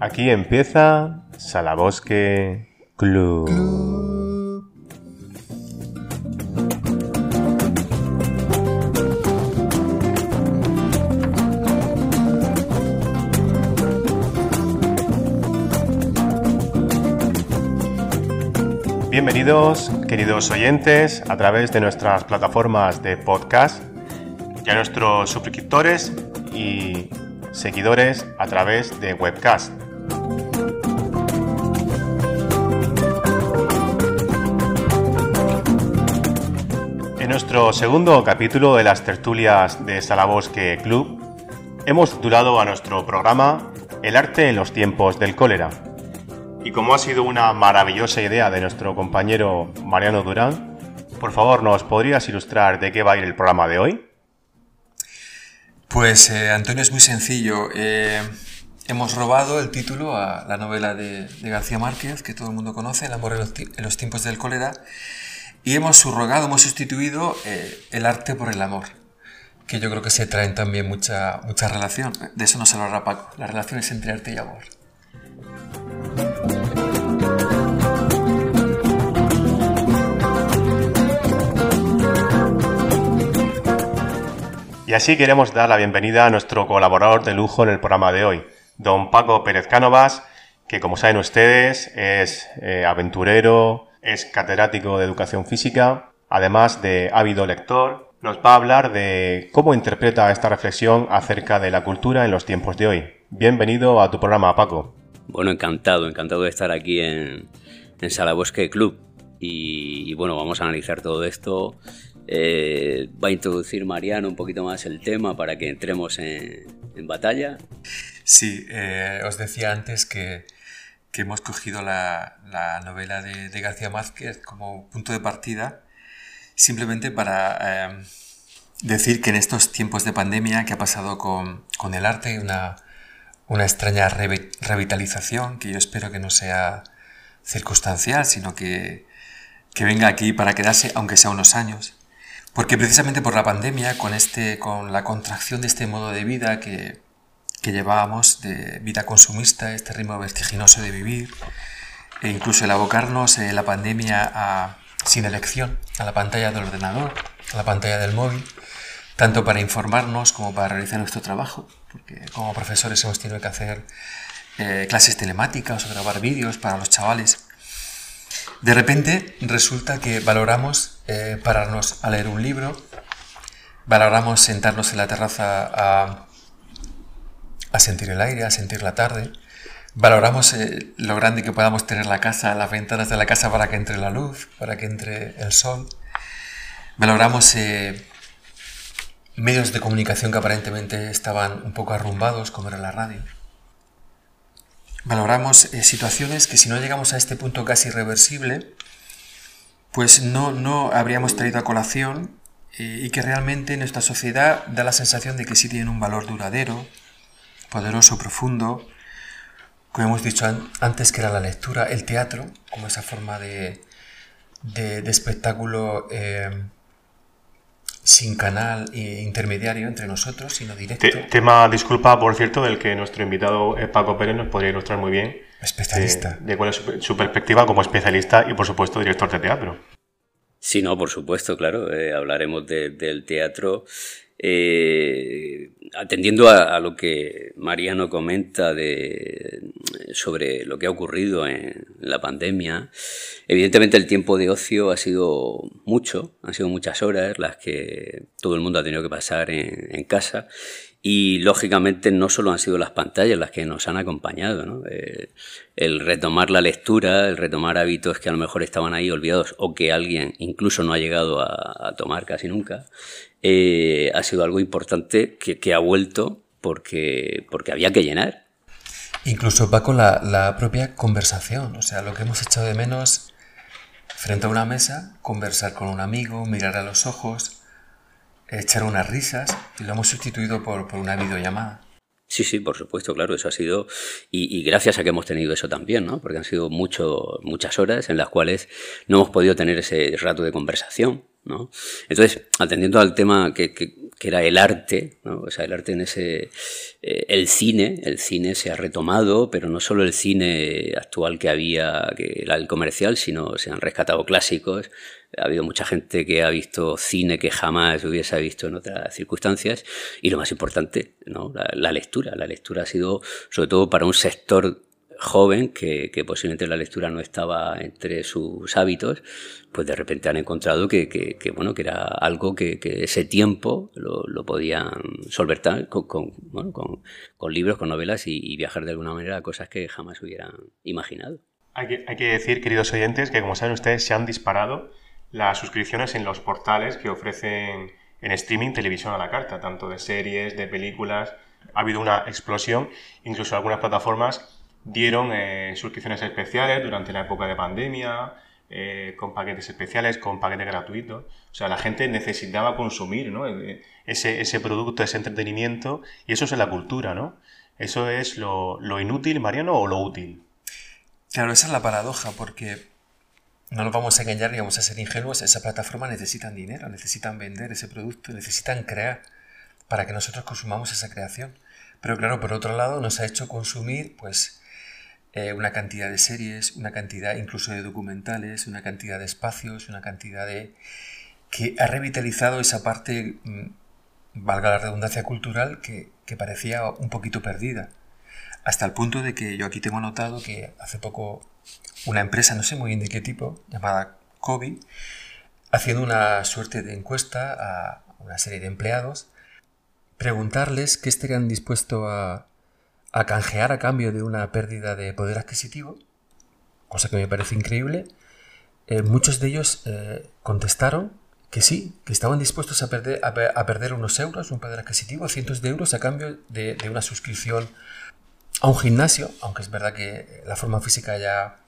Aquí empieza Salabosque Club. Bienvenidos, queridos oyentes, a través de nuestras plataformas de podcast y a nuestros suscriptores y seguidores a través de webcast. En nuestro segundo capítulo de las tertulias de Salabosque Club, hemos titulado a nuestro programa El arte en los tiempos del cólera. Y como ha sido una maravillosa idea de nuestro compañero Mariano Durán, por favor, ¿nos podrías ilustrar de qué va a ir el programa de hoy? Pues eh, Antonio es muy sencillo. Eh, hemos robado el título a la novela de, García Márquez, que todo el mundo conoce, El amor en los, tiempos del cólera, y hemos subrogado, hemos sustituido eh, el arte por el amor, que yo creo que se traen también mucha, mucha relación. De eso no se hablará Paco, las relaciones entre arte y amor. Y así queremos dar la bienvenida a nuestro colaborador de lujo en el programa de hoy, don Paco Pérez Cánovas, que como saben ustedes es eh, aventurero, es catedrático de educación física, además de ávido lector, nos va a hablar de cómo interpreta esta reflexión acerca de la cultura en los tiempos de hoy. Bienvenido a tu programa, Paco. Bueno, encantado, encantado de estar aquí en, en Salabosque Club. Y, y, bueno, vamos a analizar todo esto. Eh, va a introducir Mariano un poquito más el tema para que entremos en, en batalla. Sí, eh, os decía antes que que hemos cogido la, novela de, García Márquez como punto de partida, simplemente para eh, decir que en estos tiempos de pandemia que ha pasado con, el arte, una, una extraña revitalización, que yo espero que no sea circunstancial, sino que, que venga aquí para quedarse, aunque sea unos años. Porque precisamente por la pandemia, con, este, con la contracción de este modo de vida que, que llevábamos de vida consumista, este ritmo vertiginoso de vivir, e incluso el abocarnos en la pandemia a, sin elección a la pantalla del ordenador, a la pantalla del móvil, tanto para informarnos como para realizar nuestro trabajo, porque como profesores hemos tenido que hacer eh, clases telemáticas o grabar vídeos para los chavales. De repente resulta que valoramos eh, pararnos a leer un libro, valoramos sentarnos en la terraza a sentir el aire, a sentir la tarde. Valoramos eh, lo grande que podamos tener la casa, las ventanas de la casa para que entre la luz, para que entre el sol. Valoramos eh, medios de comunicación que aparentemente estaban un poco arrumbados, como era la radio. Valoramos eh, situaciones que si no llegamos a este punto casi irreversible, pues no, no habríamos traído a colación y que realmente nuestra sociedad da la sensación de que sí tienen un valor duradero, poderoso, profundo, como hemos dicho antes, que era la lectura, el teatro, como esa forma de, de, espectáculo eh, sin canal e intermediario entre nosotros, sino directo. tema, disculpa, por cierto, del que nuestro invitado eh, Paco Pérez nos podría ilustrar muy bien. Especialista. De, cuál es su, perspectiva como especialista y, por supuesto, director de teatro. Sí, no, por supuesto, claro. hablaremos del teatro eh, atendiendo a, lo que Mariano comenta de, sobre lo que ha ocurrido en la pandemia, evidentemente el tiempo de ocio ha sido mucho, han sido muchas horas las que todo el mundo ha tenido que pasar en, casa y lógicamente no solo han sido las pantallas las que nos han acompañado, eh, el retomar la lectura, el retomar hábitos que a lo mejor estaban ahí olvidados o que alguien incluso no ha llegado a tomar casi nunca, eh, ha sido algo importante que, ha vuelto porque, porque había que llenar. Incluso, Paco, la, la propia conversación, o sea, lo que hemos echado de menos frente a una mesa, conversar con un amigo, mirar a los ojos, echar unas risas, y lo hemos sustituido por, por una videollamada. Sí, sí, por supuesto, claro, eso ha sido, y, gracias a que hemos tenido eso también, ¿no? Porque han sido mucho, muchas horas en las cuales no hemos podido tener ese rato de conversación, ¿no? Entonces, atendiendo al tema que, era el arte, ¿no? O sea, el arte en ese, eh, el cine, el cine se ha retomado, pero no solo el cine actual que había, que era el comercial, sino se han rescatado clásicos, ha habido mucha gente que ha visto cine que jamás hubiese visto en otras circunstancias. Y lo más importante, ¿no? la, lectura. La lectura ha sido, sobre todo para un sector joven que, posiblemente la lectura no estaba entre sus hábitos, pues de repente han encontrado que, bueno, que era algo que, ese tiempo lo, podían solventar con, con, libros, con novelas y, y, viajar de alguna manera a cosas que jamás hubieran imaginado. Hay que, hay que decir, queridos oyentes, que como saben ustedes, se han disparado las suscripciones en los portales que ofrecen en streaming televisión a la carta, tanto de series, de películas. Ha habido una explosión, incluso algunas plataformas dieron eh, suscripciones especiales durante la época de pandemia, eh, con paquetes especiales, con paquetes gratuitos. O sea, la gente necesitaba consumir ¿no? Eh, ese, ese, producto, ese entretenimiento, y eso es la cultura, ¿no? Eso es lo, lo inútil, Mariano, o lo útil. Claro, esa es la paradoja, porque no nos vamos a engañar ni vamos a ser ingenuos, esas plataformas necesitan dinero, necesitan vender ese producto, necesitan crear para que nosotros consumamos esa creación. Pero claro, por otro lado, nos ha hecho consumir pues eh, una cantidad de series, una cantidad incluso de documentales, una cantidad de espacios, una cantidad de... que ha revitalizado esa parte, mm, valga la redundancia cultural, que, que parecía un poquito perdida. Hasta el punto de que yo aquí tengo notado que hace poco una empresa, no sé muy bien de qué tipo, llamada COVID, haciendo una suerte de encuesta a una serie de empleados, preguntarles qué estarían dispuestos a, canjear a cambio de una pérdida de poder adquisitivo, cosa que me parece increíble. Eh, muchos de ellos eh, contestaron que sí, que estaban dispuestos a perder, a, perder unos euros, un poder adquisitivo, cientos de euros a cambio de, de, una suscripción a un gimnasio, aunque es verdad que la forma física ya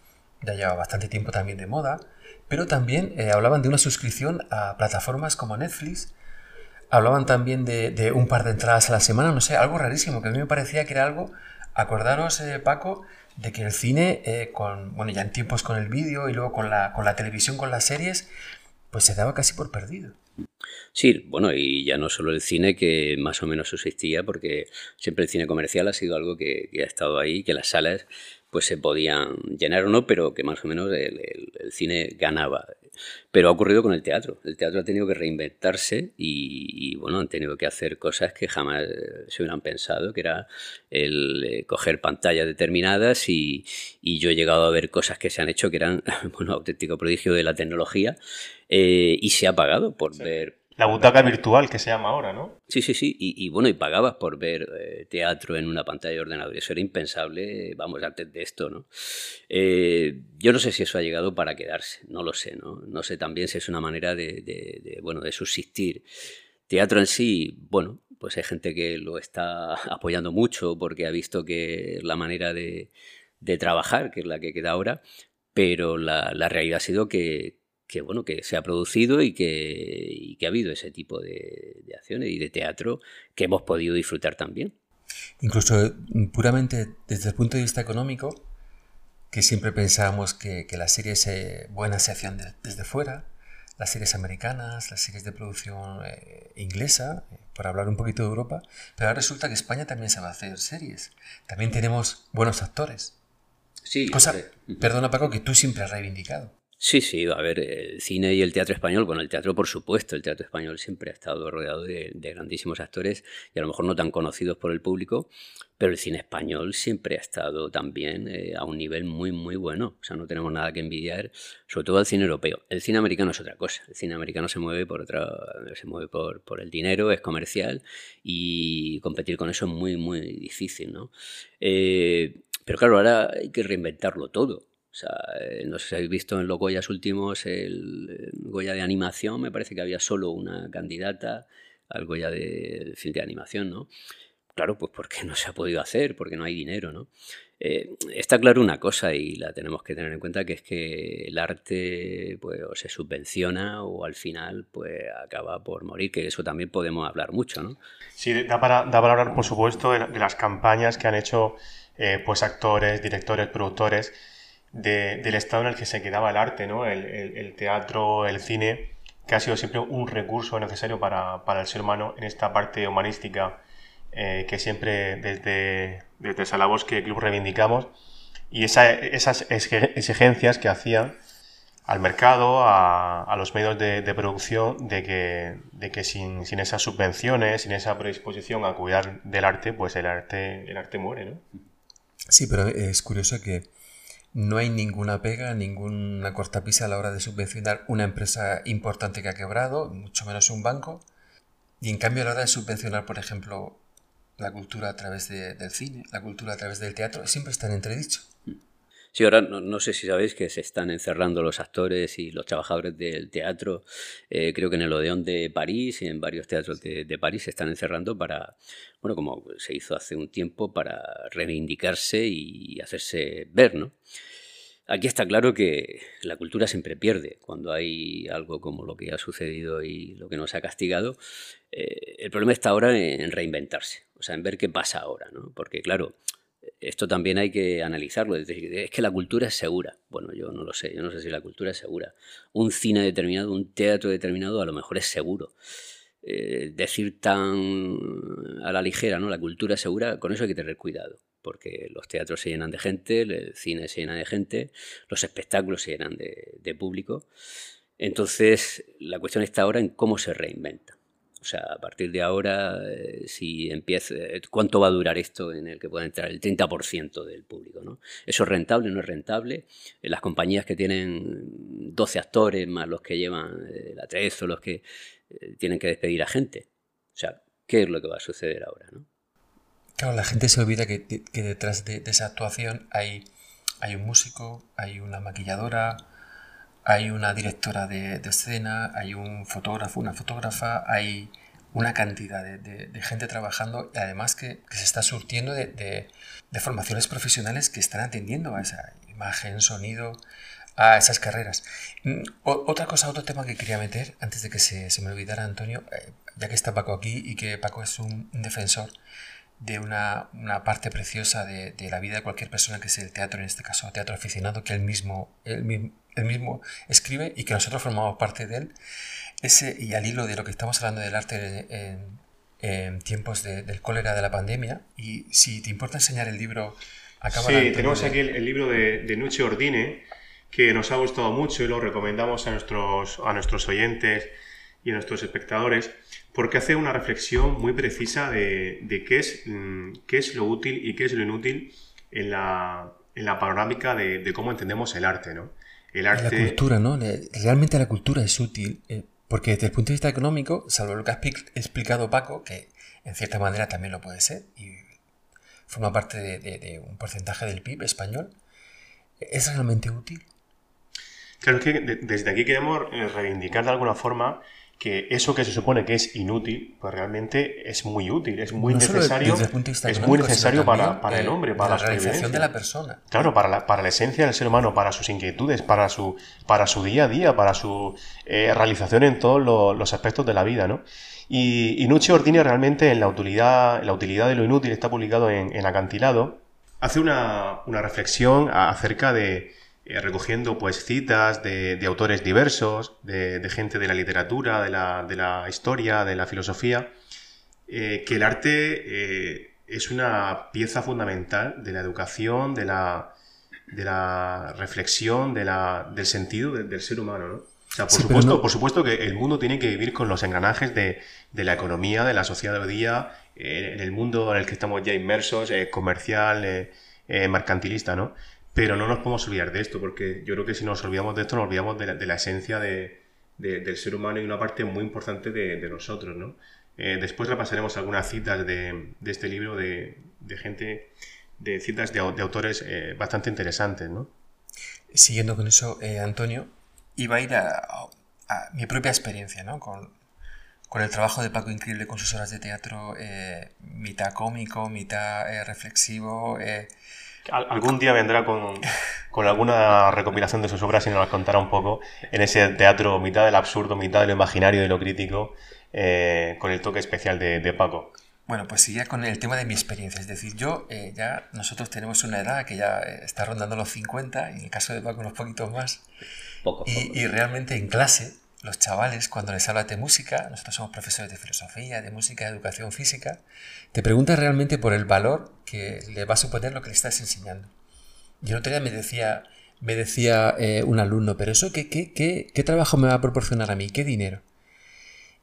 ya lleva bastante tiempo también de moda, pero también eh, hablaban de una suscripción a plataformas como Netflix, hablaban también de, un par de entradas a la semana, no sé, algo rarísimo, que a mí me parecía que era algo, acordaros eh, Paco, de que el cine, eh, con, bueno, ya en tiempos con el vídeo y luego con la, con la televisión, con las series, pues se daba casi por perdido. Sí, bueno, y ya no solo el cine que más o menos existía, porque siempre el cine comercial ha sido algo que, ha estado ahí, que las salas pues se podían llenar o no, pero que más o menos el, cine ganaba. Pero ha ocurrido con el teatro. El teatro ha tenido que reinventarse y, bueno, han tenido que hacer cosas que jamás se hubieran pensado, que era el eh, coger pantallas determinadas y, yo he llegado a ver cosas que se han hecho que eran, bueno, auténtico prodigio de la tecnología eh, y se ha pagado por ver la butaca virtual que se llama ahora, ¿no? Sí, sí, sí. Y, bueno, y pagabas por ver eh, teatro en una pantalla de ordenador. Eso era impensable, vamos, antes de esto, ¿no? Eh, yo no sé si eso ha llegado para quedarse, no lo sé, ¿no? No sé también si es una manera de, bueno, de subsistir. Teatro en sí, bueno, pues hay gente que lo está apoyando mucho porque ha visto que la manera de, trabajar, que es la que queda ahora, pero la realidad ha sido que, que bueno que se ha producido y que, que ha habido ese tipo de, acciones y de teatro que hemos podido disfrutar también. Incluso mm, puramente desde el punto de vista económico, que siempre pensábamos que, las series eh, buenas se hacían desde fuera, las series americanas, las series de producción eh, inglesa, eh, por hablar un poquito de Europa, pero ahora resulta que España también se va a hacer series. También tenemos buenos actores. Sí. Cosa, perdona Paco, que tú siempre has reivindicado. Sí, sí, a ver, el cine y el teatro español, bueno, el teatro por supuesto, el teatro español siempre ha estado rodeado de, grandísimos actores y a lo mejor no tan conocidos por el público, pero el cine español siempre ha estado también eh, a un nivel muy, muy bueno, o sea, no tenemos nada que envidiar, sobre todo al cine europeo. El cine americano es otra cosa, el cine americano se mueve por otra, se mueve por, por el dinero, es comercial y competir con eso es muy, muy difícil, ¿no? Eh, pero claro, ahora hay que reinventarlo todo. Eh, no sé si habéis visto en los Goyas últimos el Goya de animación, me parece que había solo una candidata al Goya de, film de animación, ¿no? Claro, pues porque no se ha podido hacer, porque no hay dinero, ¿no? Eh, está claro una cosa y la tenemos que tener en cuenta, que es que el arte pues, o se subvenciona o al final pues, acaba por morir, que eso también podemos hablar mucho. ¿no? Sí, da para, da para hablar, por supuesto, de, las campañas que han hecho eh, pues, actores, directores, productores del estado en el que se quedaba el arte, ¿no? el, teatro, el cine, que ha sido siempre un recurso necesario para, para el ser humano en esta parte humanística eh, que siempre desde, desde Salabosque Club reivindicamos, y esas exigencias que hacían al mercado, a, los medios de, producción, de que, de que sin, sin, esas subvenciones, sin esa predisposición a cuidar del arte, pues el arte, el arte muere, ¿no? Sí, pero es curioso que no hay ninguna pega, ninguna cortapisa a la hora de subvencionar una empresa importante que ha quebrado, mucho menos un banco, y en cambio a la hora de subvencionar, por ejemplo, la cultura a través del cine, la cultura a través del teatro, siempre están entredicho. Sí, ahora no, sé si sabéis que se están encerrando los actores y los trabajadores del teatro. Eh, creo que en el Odeón de París y en varios teatros de, de, París se están encerrando para, bueno, como se hizo hace un tiempo, para reivindicarse y hacerse ver, ¿no? Aquí está claro que la cultura siempre pierde cuando hay algo como lo que ha sucedido y lo que nos ha castigado. Eh, el problema está ahora en reinventarse, o sea, en ver qué pasa ahora, ¿no? Porque claro, esto también hay que analizarlo. Es, es que la cultura es segura. Bueno, yo no lo sé, yo no sé si la cultura es segura. Un cine determinado, un teatro determinado, a lo mejor es seguro. Eh, decir tan a la ligera, ¿no? La cultura es segura, con eso hay que tener cuidado porque los teatros se llenan de gente, el cine se llena de gente, los espectáculos se llenan de, público. Entonces, la cuestión está ahora en cómo se reinventa. O sea, a partir de ahora, eh, si empieza, ¿cuánto va a durar esto en el que pueda entrar el 30% del público? ¿no? ¿Eso es rentable o no es rentable? En las compañías que tienen 12 actores más los que llevan eh, la 3 o los que eh, tienen que despedir a gente. O sea, ¿qué es lo que va a suceder ahora? ¿no? Claro, la gente se olvida que, detrás de, esa actuación hay, hay un músico, hay una maquilladora, hay una directora de, escena, hay un fotógrafo, una fotógrafa, hay una cantidad de, gente trabajando y además que, se está surtiendo de, formaciones profesionales que están atendiendo a esa imagen, sonido, a esas carreras. Mm, otra cosa, otro tema que quería meter antes de que se, me olvidara, Antonio, eh, ya que está Paco aquí y que Paco es un defensor de una, parte preciosa de, la vida de cualquier persona que es el teatro, en este caso teatro aficionado, que él mismo, él, mismo escribe y que nosotros formamos parte de él. Ese, y al hilo de lo que estamos hablando del arte en, tiempos del cólera de la pandemia, y si te importa enseñar el libro, acaba Sí, tenemos aquí el, libro de, de Nuche Ordine, que nos ha gustado mucho y lo recomendamos a nuestros, a nuestros oyentes y a nuestros espectadores porque hace una reflexión muy precisa de, qué, es, mm, qué es lo útil y qué es lo inútil en la, en la panorámica de, cómo entendemos el arte, ¿no? El arte... La cultura, ¿no? Realmente la cultura es útil, eh, porque desde el punto de vista económico, salvo lo que ha explicado Paco, que en cierta manera también lo puede ser, y forma parte de, un porcentaje del PIB español, ¿es realmente útil? Claro, que desde aquí queremos eh, reivindicar de alguna forma que eso que se supone que es inútil, pues realmente es muy útil, es muy necesario, es muy necesario para, para, el hombre, para la realización de la persona. Claro, para la, para la esencia del ser humano, para sus inquietudes, para su, para su día a día, para su eh, realización en todos los aspectos de la vida, ¿no? Y, y Nucci Ordine realmente en la utilidad, la utilidad de lo inútil está publicado en, en Acantilado, hace una, una reflexión acerca de, eh, recogiendo pues citas de, autores diversos, de, gente de la literatura, de la, historia, de la filosofía, eh, que el arte eh, es una pieza fundamental de la educación, de la, de la reflexión, de la, del sentido del ser humano. ¿no? O sea, por, supuesto, por supuesto que el mundo tiene que vivir con los engranajes de, la economía, de la sociedad de hoy día, en el mundo en el que estamos ya inmersos, comercial, mercantilista, ¿no? Pero no nos podemos olvidar de esto, porque yo creo que si nos olvidamos de esto, nos olvidamos de la, esencia del ser humano y una parte muy importante de, nosotros, ¿no? Eh, después repasaremos algunas citas de, este libro de, gente, de citas de, autores eh, bastante interesantes, ¿no? Siguiendo con eso, eh, Antonio, iba a ir a, mi propia experiencia, ¿no? Con, con, el trabajo de Paco Increíble con sus horas de teatro, mitad cómico, mitad reflexivo, Algún día vendrá con, alguna recopilación de sus obras y nos las contará un poco en ese teatro mitad del absurdo, mitad de lo imaginario, de lo crítico, eh, con el toque especial de, Paco. Bueno, pues ya con el tema de mi experiencia. Es decir, yo eh, ya, nosotros tenemos una edad que ya eh, está rondando los 50, y en el caso de Paco unos poquitos más. Poco, y, y realmente en clase, los chavales, cuando les hablas de música, nosotros somos profesores de filosofía, de música, de educación física, te preguntan realmente por el valor que le va a suponer lo que le estás enseñando. Y el otro día me decía, me decía eh, un alumno, pero eso, ¿qué, qué, qué, qué trabajo me va a proporcionar a mí? ¿Qué dinero?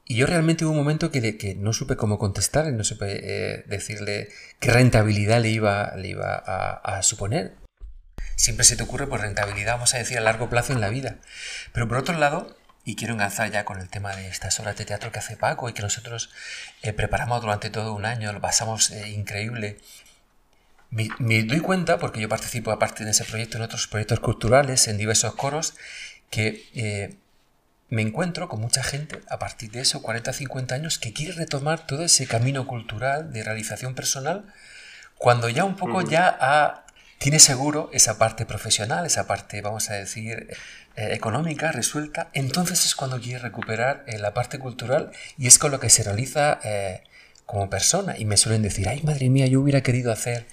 Y yo realmente hubo un momento que, no supe cómo contestar, no supe eh, decirle qué rentabilidad le iba, le iba a, a, suponer. Siempre se te ocurre por rentabilidad, vamos a decir, a largo plazo en la vida. Pero por otro lado, y quiero enganzar ya con el tema de estas obras de teatro que hace Paco y que nosotros eh, preparamos durante todo un año, lo pasamos eh, increíble. Me, doy cuenta, porque yo participo aparte de ese proyecto en otros proyectos culturales, en diversos coros, que eh, me encuentro con mucha gente a partir de esos 40 50 años que quiere retomar todo ese camino cultural de realización personal cuando ya un poco ya tiene seguro esa parte profesional, esa parte, vamos a decir, eh, económica resuelta, entonces es cuando quiere recuperar eh, la parte cultural y es con lo que se realiza eh, como persona. Y me suelen decir, ay madre mía, yo hubiera querido hacer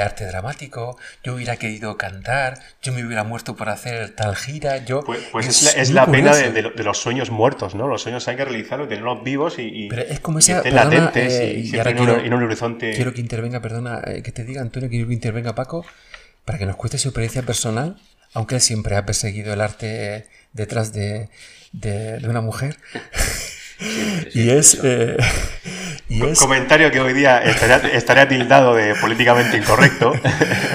arte dramático, yo hubiera querido cantar, yo me hubiera muerto por hacer tal gira, yo... Pues, pues es, la, pena de, los sueños muertos, ¿no? Los sueños hay que realizarlos, tenerlos vivos y, Pero es como esa, latentes y, ahora quiero, en, un horizonte... Quiero que intervenga, perdona, que te diga Antonio, quiero que intervenga Paco, para que nos cueste su experiencia personal aunque él siempre ha perseguido el arte detrás de, una mujer. y es, eh, Comentario que hoy día estaría, tildado de políticamente incorrecto.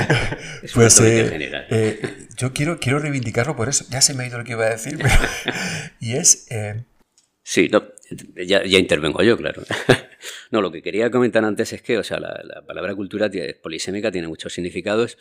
pues eh, eh, yo quiero, quiero reivindicarlo por eso. Ya se me ha ido lo que iba a decir, y es... Sí, ya, intervengo yo, claro. no, lo que quería comentar antes es que, o sea, la, la palabra cultura polisémica tiene muchos significados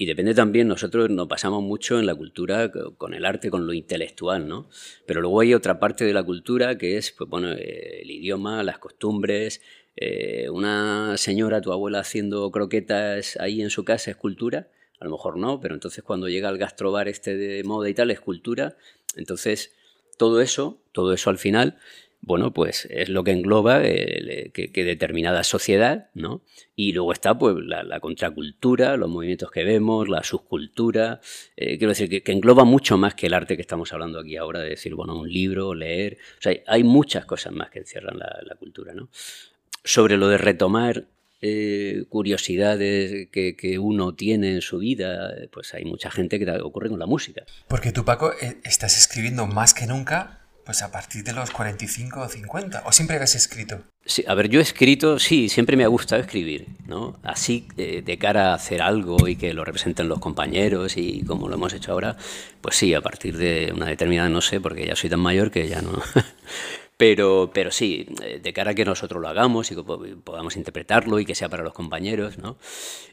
y depende también, nosotros nos pasamos mucho en la cultura con el arte, con lo intelectual, ¿no? Pero luego hay otra parte de la cultura que es, pues bueno, eh, el idioma, las costumbres. Eh, una señora, tu abuela haciendo croquetas ahí en su casa es cultura, a lo mejor no, pero entonces cuando llega al gastrobar este de moda y tal es cultura. Entonces, todo eso, todo eso al final bueno, pues es lo que engloba eh, que, determinada sociedad, ¿no? Y luego está pues la, contracultura, los movimientos que vemos, la subcultura, eh, quiero decir, que, engloba mucho más que el arte que estamos hablando aquí ahora, de decir, bueno, un libro, leer, o sea, hay muchas cosas más que encierran la, cultura, ¿no? Sobre lo de retomar eh, curiosidades que, uno tiene en su vida, pues hay mucha gente que ocurre con la música. Porque tú, Paco, estás escribiendo más que nunca pues a partir de los 45 o 50, o siempre has escrito. Sí, a ver, yo he escrito, sí, siempre me ha gustado escribir, ¿no? Así de, cara a hacer algo y que lo representen los compañeros y como lo hemos hecho ahora, pues sí, a partir de una determinada, no sé, porque ya soy tan mayor que ya no. Pero, pero sí, eh, de cara a que nosotros lo hagamos y que podamos interpretarlo y que sea para los compañeros, ¿no?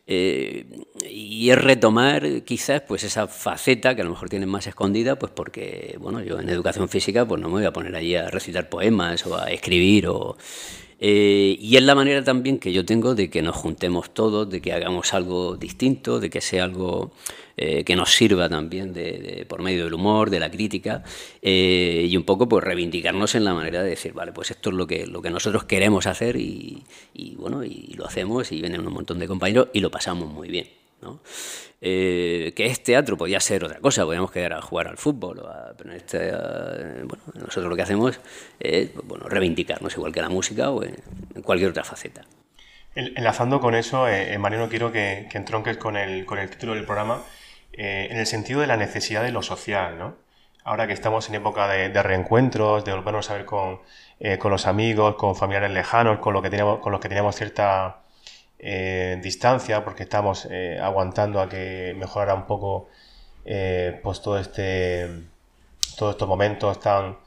Eh, y es retomar quizás pues esa faceta que a lo mejor tienen más escondida, pues porque, bueno, yo en educación física pues no me voy a poner allí a recitar poemas o a escribir o... Eh, y es la manera también que yo tengo de que nos juntemos todos, de que hagamos algo distinto, de que sea algo eh, que nos sirva también de, por medio del humor, de la crítica, eh, y un poco pues reivindicarnos en la manera de decir, vale, pues esto es lo que, lo que nosotros queremos hacer y, bueno, y lo hacemos y vienen un montón de compañeros y lo pasamos muy bien. ¿No? Eh, que es teatro, podía ser otra cosa, podíamos quedar a jugar al fútbol, pero este, bueno, nosotros lo que hacemos es bueno, reivindicarnos igual que la música o en, cualquier otra faceta. Enlazando con eso, eh, Mariano, quiero que, que entronques con el, con el título del programa eh, en el sentido de la necesidad de lo social, ¿no? Ahora que estamos en época de, reencuentros, de volvernos a ver con, eh, con, los amigos, con familiares lejanos, con, lo que teníamos, con los que teníamos cierta eh, distancia, porque estamos aguantando a que mejorara un poco pues todo este, todos estos momentos tan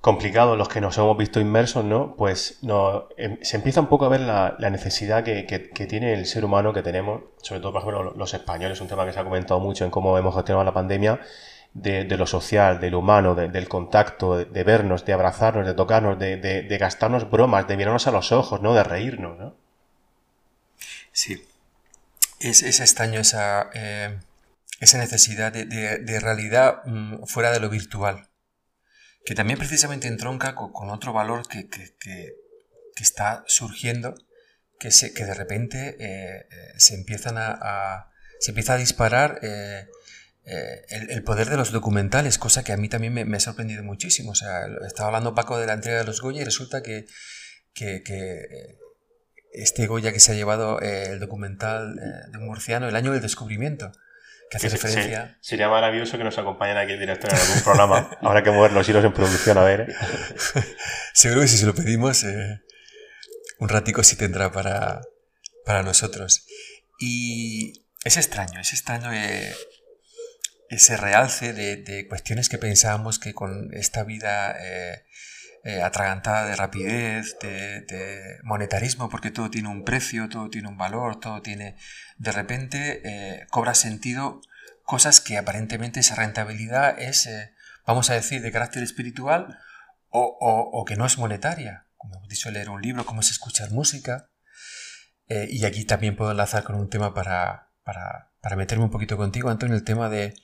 complicados en los que nos hemos visto inmersos, ¿no? Pues no, em, se empieza un poco a ver la, necesidad que, tiene el ser humano que tenemos, sobre todo, por ejemplo, los españoles, un tema que se ha comentado mucho en cómo hemos gestionado la pandemia, de, lo social, del humano, del contacto, de, vernos, de abrazarnos, de tocarnos, de, gastarnos bromas, de mirarnos a los ojos, ¿no? De reírnos, ¿no? Sí. es, es extraño esa, eh, esa necesidad de, de, realidad mm, fuera de lo virtual, que también precisamente entronca con, otro valor que, que, que, está surgiendo, que, se, que de repente eh, eh, se empiezan a, se empieza a disparar el, el, poder de los documentales, cosa que a mí también me, me, ha sorprendido muchísimo. O sea, estaba hablando Paco de la entrega de los Goya y resulta que, que, este Goya que se ha llevado eh, el documental eh, de un murciano, El año del descubrimiento, que hace referencia... sería maravilloso que nos acompañara aquí el director en algún programa. Habrá que mover los hilos en producción, a ver. Seguro que si se lo pedimos, eh, un ratico sí tendrá para, para nosotros. Y es extraño, es extraño ese realce de, de, cuestiones que pensábamos que con esta vida eh, atragantada de rapidez, de, monetarismo, porque todo tiene un precio, todo tiene un valor, todo tiene... De repente eh, cobra sentido cosas que aparentemente esa rentabilidad es, eh, vamos a decir, de carácter espiritual o, que no es monetaria. Como hemos dicho, leer un libro, cómo es escuchar música. y aquí también puedo enlazar con un tema para, para, para meterme un poquito contigo, Antonio, el tema de,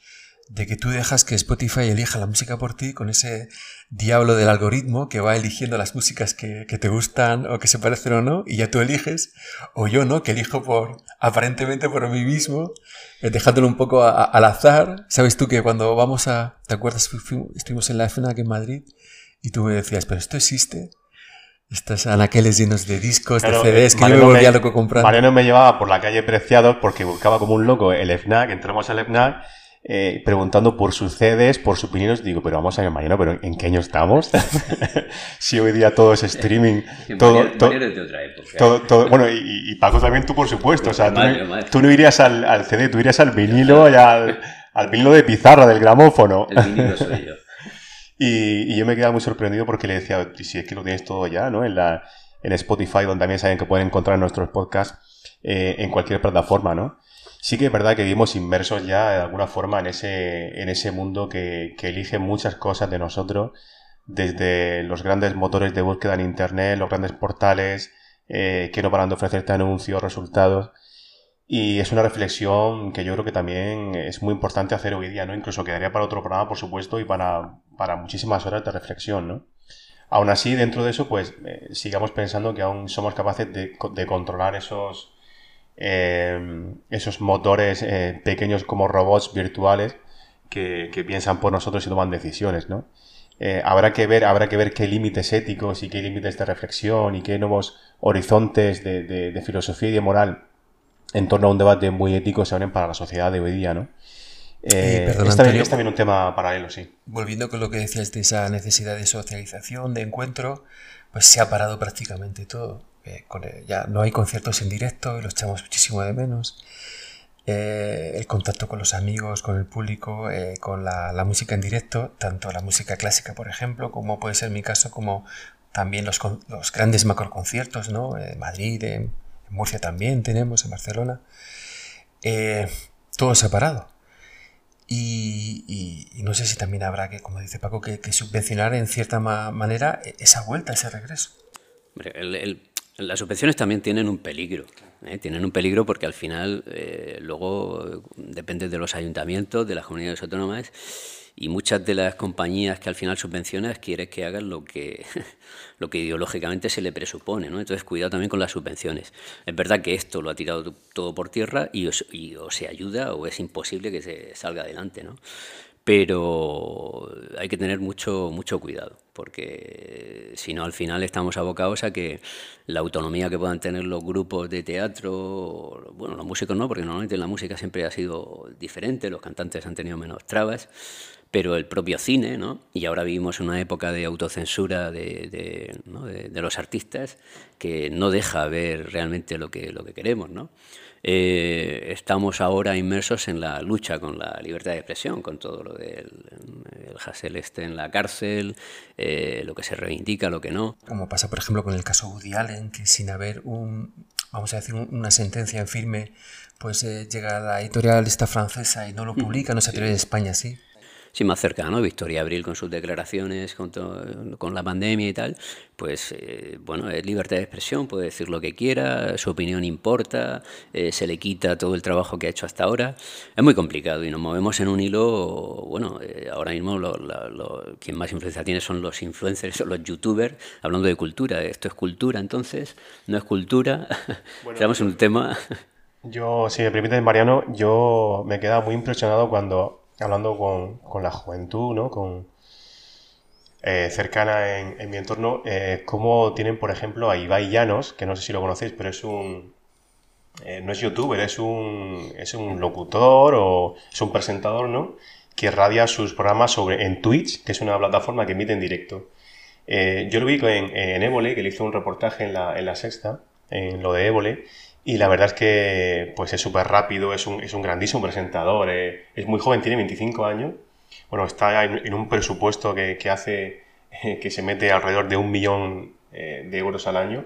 de que tú dejas que Spotify elija la música por ti con ese diablo del algoritmo que va eligiendo las músicas que, te gustan o que se parecen o no, y ya tú eliges, o yo no, que elijo por aparentemente por mí mismo, eh, dejándolo un poco al azar. Sabes tú que cuando vamos a, ¿te acuerdas? estuvimos en la FNAC en Madrid y tú me decías, pero esto existe. Estas anaqueles llenos de discos, de CDs, que yo me volvía loco comprando. Mariano me llevaba por la calle Preciados porque buscaba como un loco el FNAC, entramos al FNAC eh, preguntando por sus CDs, por sus opiniones. Digo, pero vamos a ver, Mariano, ¿pero en qué año estamos? si hoy día todo es streaming. todo, de otra época. bueno, y, Paco también tú, por supuesto. O sea, tú, no irías al, CD, tú irías al vinilo y al, vinilo de pizarra del gramófono. El vinilo soy yo. y, y, yo me quedaba muy sorprendido porque le decía, si es que lo tienes todo ya, ¿no? En, la, en Spotify, donde también saben que pueden encontrar nuestros podcasts eh, en cualquier plataforma, ¿no? Sí que es verdad que vivimos inmersos ya de alguna forma en ese, en ese mundo que, elige muchas cosas de nosotros, desde los grandes motores de búsqueda en Internet, los grandes portales, eh, que no paran de ofrecerte anuncios, resultados. Y es una reflexión que yo creo que también es muy importante hacer hoy día, ¿no? Incluso quedaría para otro programa, por supuesto, y para, para muchísimas horas de reflexión, ¿no? Aún así, dentro de eso, pues eh, sigamos pensando que aún somos capaces de, de controlar esos, eh, esos motores eh, pequeños como robots virtuales que, piensan por nosotros y toman decisiones, ¿no? Eh, habrá que ver, habrá que ver qué límites éticos y qué límites de reflexión y qué nuevos horizontes de, filosofía y de moral en torno a un debate muy ético se abren para la sociedad de hoy día, ¿no? Eh, es, también, un tema paralelo, sí. Volviendo con lo que decías de esa necesidad de socialización, de encuentro, pues se ha parado prácticamente todo. Eh, ya no hay conciertos en directo y los echamos muchísimo de menos. Eh, el contacto con los amigos, con el público, eh, con la, música en directo, tanto la música clásica, por ejemplo, como puede ser mi caso, como también los, los grandes macroconciertos, ¿no? En Madrid, en, Murcia también tenemos, en Barcelona. todo separado. Y, y, no sé si también habrá que, como dice Paco, que, subvencionar en cierta manera esa vuelta, ese regreso. el, las subvenciones también tienen un peligro. ¿eh? Tienen un peligro porque al final eh, luego depende de los ayuntamientos, de las comunidades autónomas y muchas de las compañías que al final subvencionas quieren que hagan lo que, lo que ideológicamente se le presupone. ¿no? Entonces, cuidado también con las subvenciones. Es verdad que esto lo ha tirado todo por tierra y, y o se ayuda o es imposible que se salga adelante. ¿no? pero hay que tener mucho, mucho cuidado, porque si no al final estamos abocados a que la autonomía que puedan tener los grupos de teatro, bueno, los músicos no, porque normalmente la música siempre ha sido diferente, los cantantes han tenido menos trabas, pero el propio cine, ¿no? y ahora vivimos una época de autocensura de, de, de los artistas que no deja ver realmente lo que, lo que queremos, ¿no? Eh, estamos ahora inmersos en la lucha con la libertad de expresión, con todo lo del el Hassel este en la cárcel, eh, lo que se reivindica, lo que no. Como pasa, por ejemplo, con el caso Woody Allen, que sin haber un, vamos a decir, una sentencia en firme, pues eh, llega a la editorial esta francesa y no lo publica, no se atreve de España, sí. Sí, más cercano, Victoria Abril con sus declaraciones con, con la pandemia y tal, pues eh, bueno, es libertad de expresión, puede decir lo que quiera, su opinión importa, eh, se le quita todo el trabajo que ha hecho hasta ahora. Es muy complicado y nos movemos en un hilo, bueno, eh, ahora mismo lo, quien más influencia tiene son los influencers, son los youtubers, hablando de cultura. Esto es cultura entonces, no es cultura. Bueno, en un tema... Yo, si me permites, Mariano, yo me queda muy impresionado cuando, hablando con, con la juventud, ¿no? Con, eh, cercana en, mi entorno, eh, como tienen, por ejemplo, a Ibai Llanos, que no sé si lo conocéis, pero es un... Eh, no es youtuber, es un, es un locutor o es un presentador, ¿no? Que radia sus programas sobre, en Twitch, que es una plataforma que emite en directo. yo lo vi en, en que le hizo un reportaje en la, en la sexta, en lo de Évole, y la verdad es que pues es súper rápido, es un, es un grandísimo presentador, es muy joven, tiene 25 años bueno, está en, un presupuesto que, hace, que se mete alrededor de un millón eh, de euros al año,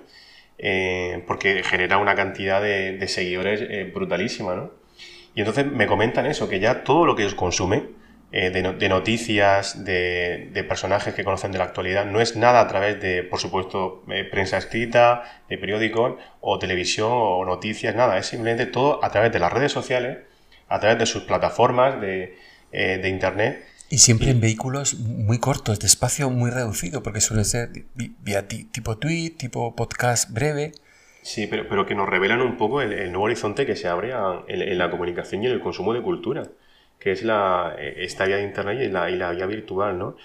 eh, porque genera una cantidad de, seguidores eh, brutalísima, ¿no? Y entonces me comentan eso, que ya todo lo que ellos consumen, de, noticias, de, personajes que conocen de la actualidad, no es nada a través de, por supuesto, prensa escrita, de periódicos o televisión o noticias, nada, es simplemente todo a través de las redes sociales, a través de sus plataformas de, de Internet. Y siempre en vehículos muy cortos, de espacio muy reducido, porque suele ser vía tipo tweet, tipo podcast breve. Sí, pero, pero que nos revelan un poco el, nuevo horizonte que se abre en, la comunicación y en el consumo de cultura, que es la, eh, esta vía de Internet y la, y la vía virtual, ¿no?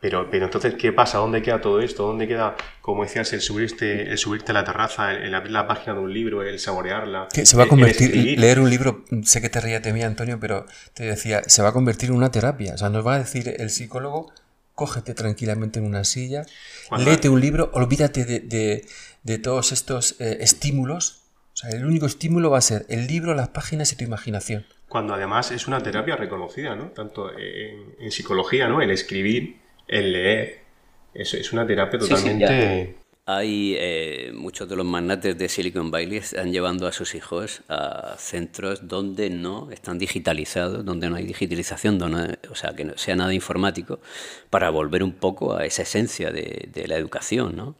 Pero, pero entonces, ¿qué pasa? ¿Dónde queda todo esto? ¿Dónde queda, como decías, el subirte, el subirte a la terraza, el, abrir la página de un libro, el saborearla? Que se va a convertir, leer un libro, sé que te rías de mí, Antonio, pero te decía, se va a convertir en una terapia. O sea, nos va a decir el psicólogo, cógete tranquilamente en una silla, léete un libro, olvídate de, de, todos estos eh, estímulos. O sea, el único estímulo va a ser el libro, las páginas y tu imaginación. Cuando además es una terapia reconocida, ¿no? Tanto en, en psicología, ¿no? El escribir el leer. Es, es una terapia totalmente... hay eh, muchos de los magnates de Silicon Valley están llevando a sus hijos a centros donde no están digitalizados, donde no hay digitalización, donde, o sea, que no sea nada informático, para volver un poco a esa esencia de, de la educación. ¿no?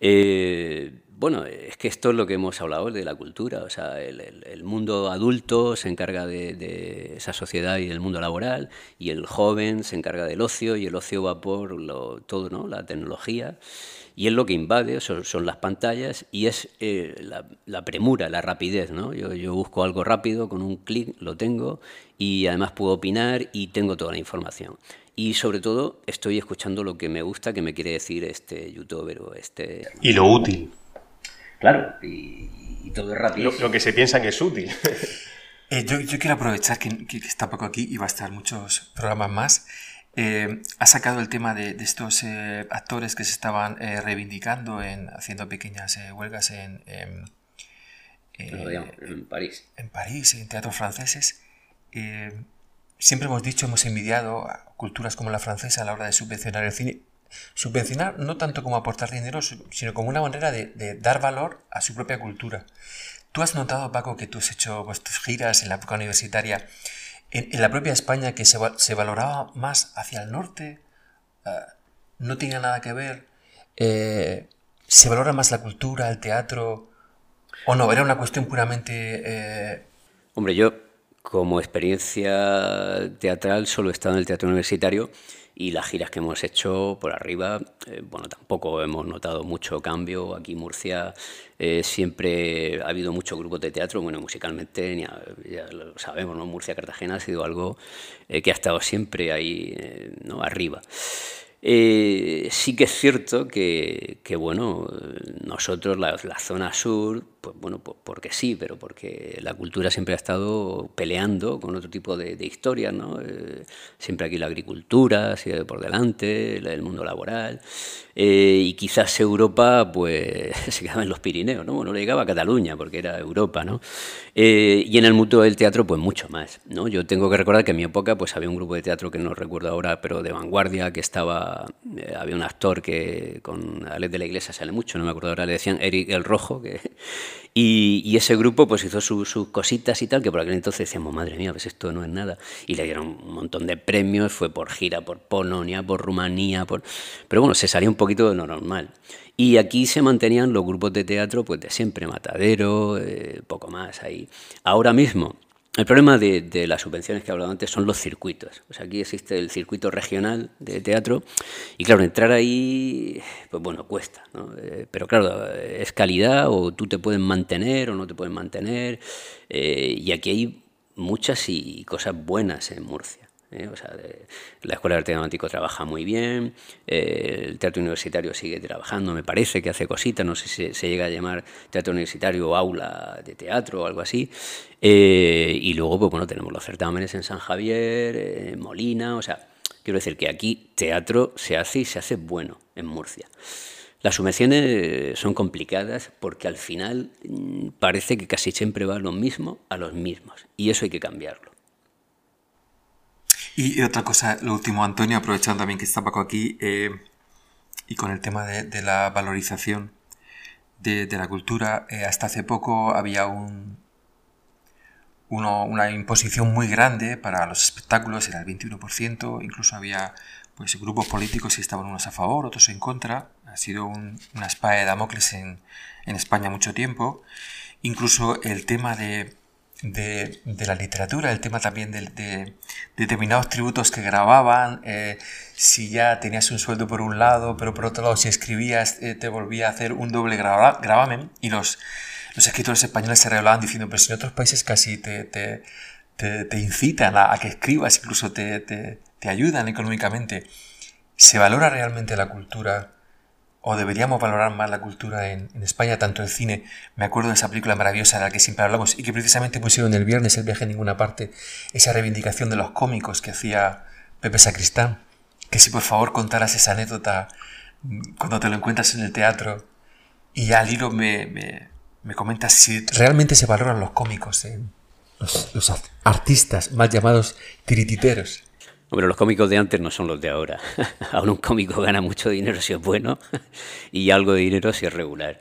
Eh, bueno, es que esto es lo que hemos hablado de la cultura, o sea, el, mundo adulto se encarga de, esa sociedad y del mundo laboral, y el joven se encarga del ocio, y el ocio va por lo, todo, ¿no? La tecnología, y es lo que invade, son, las pantallas, y es eh, la, premura, la rapidez, ¿no? Yo, yo busco algo rápido, con un clic lo tengo, y además puedo opinar y tengo toda la información. Y sobre todo estoy escuchando lo que me gusta, que me quiere decir este youtuber o este... Y lo útil. Claro, y, todo es rápido. Lo, que se piensa que es útil. Eh, yo, quiero aprovechar que, está poco aquí y va a estar muchos programas más. Eh, ha sacado el tema de, estos eh, actores que se estaban reivindicando en haciendo pequeñas huelgas en, en, París. En París, en teatros franceses. siempre hemos dicho, hemos envidiado a culturas como la francesa a la hora de subvencionar el cine Subvencionar no tanto como aportar dinero, sino como una manera de, dar valor a su propia cultura. ¿Tú has notado, Paco, que tú has hecho pues, tus giras en la época universitaria, en, la propia España, que se, valoraba más hacia el norte? Ah, ¿No tenía nada que ver? Eh, ¿Se valora más la cultura, el teatro? ¿O no? ¿Era una cuestión puramente... Eh, Hombre, yo como experiencia teatral solo he estado en el teatro universitario y las giras que hemos hecho por arriba, eh, bueno, tampoco hemos notado mucho cambio. Aquí Murcia eh, siempre ha habido muchos grupos de teatro, bueno, musicalmente, ya, lo sabemos, ¿no? Murcia Cartagena ha sido algo eh, que ha estado siempre ahí, ¿no? Arriba. sí que es cierto que, que bueno, nosotros, la, la, zona sur, pues bueno, pues porque sí, pero porque la cultura siempre ha estado peleando con otro tipo de, historias, ¿no? Eh, siempre aquí la agricultura sido por delante, el mundo laboral, eh, y quizás Europa, pues, se quedaba en los Pirineos, ¿no? Bueno, le llegaba a Cataluña, porque era Europa, ¿no? Eh, y en el mundo del teatro, pues mucho más, ¿no? Yo tengo que recordar que en mi época, pues había un grupo de teatro que no recuerdo ahora, pero de vanguardia, que estaba, había un actor que con Alex de la Iglesia sale mucho, no me acuerdo ahora, le decían Eric el Rojo, que Y, ese grupo pues hizo sus cositas y tal, que por aquel entonces decíamos, madre mía, pues esto no es nada. Y le dieron un montón de premios, fue por gira por Polonia, por Rumanía, por... pero bueno, se salía un poquito de lo normal. Y aquí se mantenían los grupos de teatro pues de siempre, Matadero, eh, poco más ahí. Ahora mismo el problema de, las subvenciones que he hablado antes son los circuitos. O sea, aquí existe el circuito regional de teatro y claro, entrar ahí, pues bueno, cuesta. ¿no? Eh, pero claro, es calidad o tú te puedes mantener o no te puedes mantener. Eh, y aquí hay muchas y cosas buenas en Murcia. ¿Eh? La Escuela de Arte Dramático trabaja muy bien, eh, el Teatro Universitario sigue trabajando, me parece que hace cositas, no sé si se llega a llamar Teatro Universitario o Aula de Teatro o algo así. Eh, y luego, pues bueno, tenemos los certámenes en San Javier, en Molina, o sea, quiero decir que aquí teatro se hace y se hace bueno en Murcia. Las subvenciones son complicadas porque al final mm, parece que casi siempre va lo mismo a los mismos y eso hay que cambiarlo. Y, otra cosa, lo último, Antonio, aprovechando también que está Paco aquí, eh, y con el tema de, la valorización de, la cultura, eh, hasta hace poco había un, una imposición muy grande para los espectáculos, era el 21%, incluso había pues, grupos políticos que estaban unos a favor, otros en contra. Ha sido una espada de Damocles en, en España mucho tiempo. Incluso el tema de de, la literatura, el tema también de, determinados tributos que grababan, eh, si ya tenías un sueldo por un lado, pero por otro lado si escribías eh, te volvía a hacer un doble gravamen y los, los escritores españoles se revelaban diciendo, pero si en otros países casi te, te, te, incitan a, que escribas, incluso te, ayudan económicamente, ¿se valora realmente la cultura? O deberíamos valorar más la cultura en, España, tanto el cine. Me acuerdo de esa película maravillosa de la que siempre hablamos y que precisamente pusieron el viernes el viaje en ninguna parte, esa reivindicación de los cómicos que hacía Pepe Sacristán. Que si por favor contaras esa anécdota mm, cuando te lo encuentras en el teatro y al hilo me, me, me comentas si realmente se valoran los cómicos, los, los artistas más llamados tirititeros. Hombre, los cómicos de antes no son los de ahora. ahora un cómico gana mucho dinero si es bueno y algo de dinero si es regular.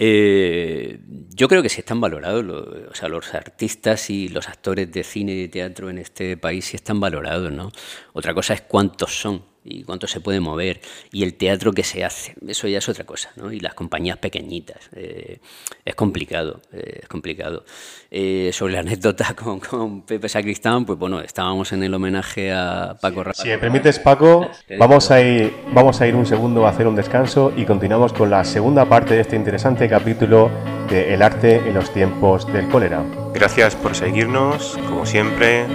Eh, yo creo que sí están valorados, o sea, los artistas y los actores de cine y de teatro en este país sí están valorados, ¿no? Otra cosa es cuántos son y cuánto se puede mover y el teatro que se hace, eso ya es otra cosa, ¿no? Y las compañías pequeñitas, eh, es complicado, eh, es complicado. Eh, sobre la anécdota con, con, Pepe Sacristán, pues bueno, estábamos en el homenaje a Paco Rabanne. Si me permites, Paco, vamos a, ir, vamos a ir un segundo a hacer un descanso y continuamos con la segunda parte de este interesante capítulo de El arte en los tiempos del cólera. Gracias por seguirnos, como siempre,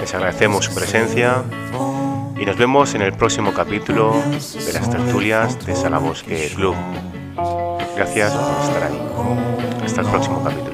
les agradecemos su presencia y nos vemos en el próximo capítulo de las tertulias de Salabosque Club. Gracias por estar ahí. Hasta el próximo capítulo.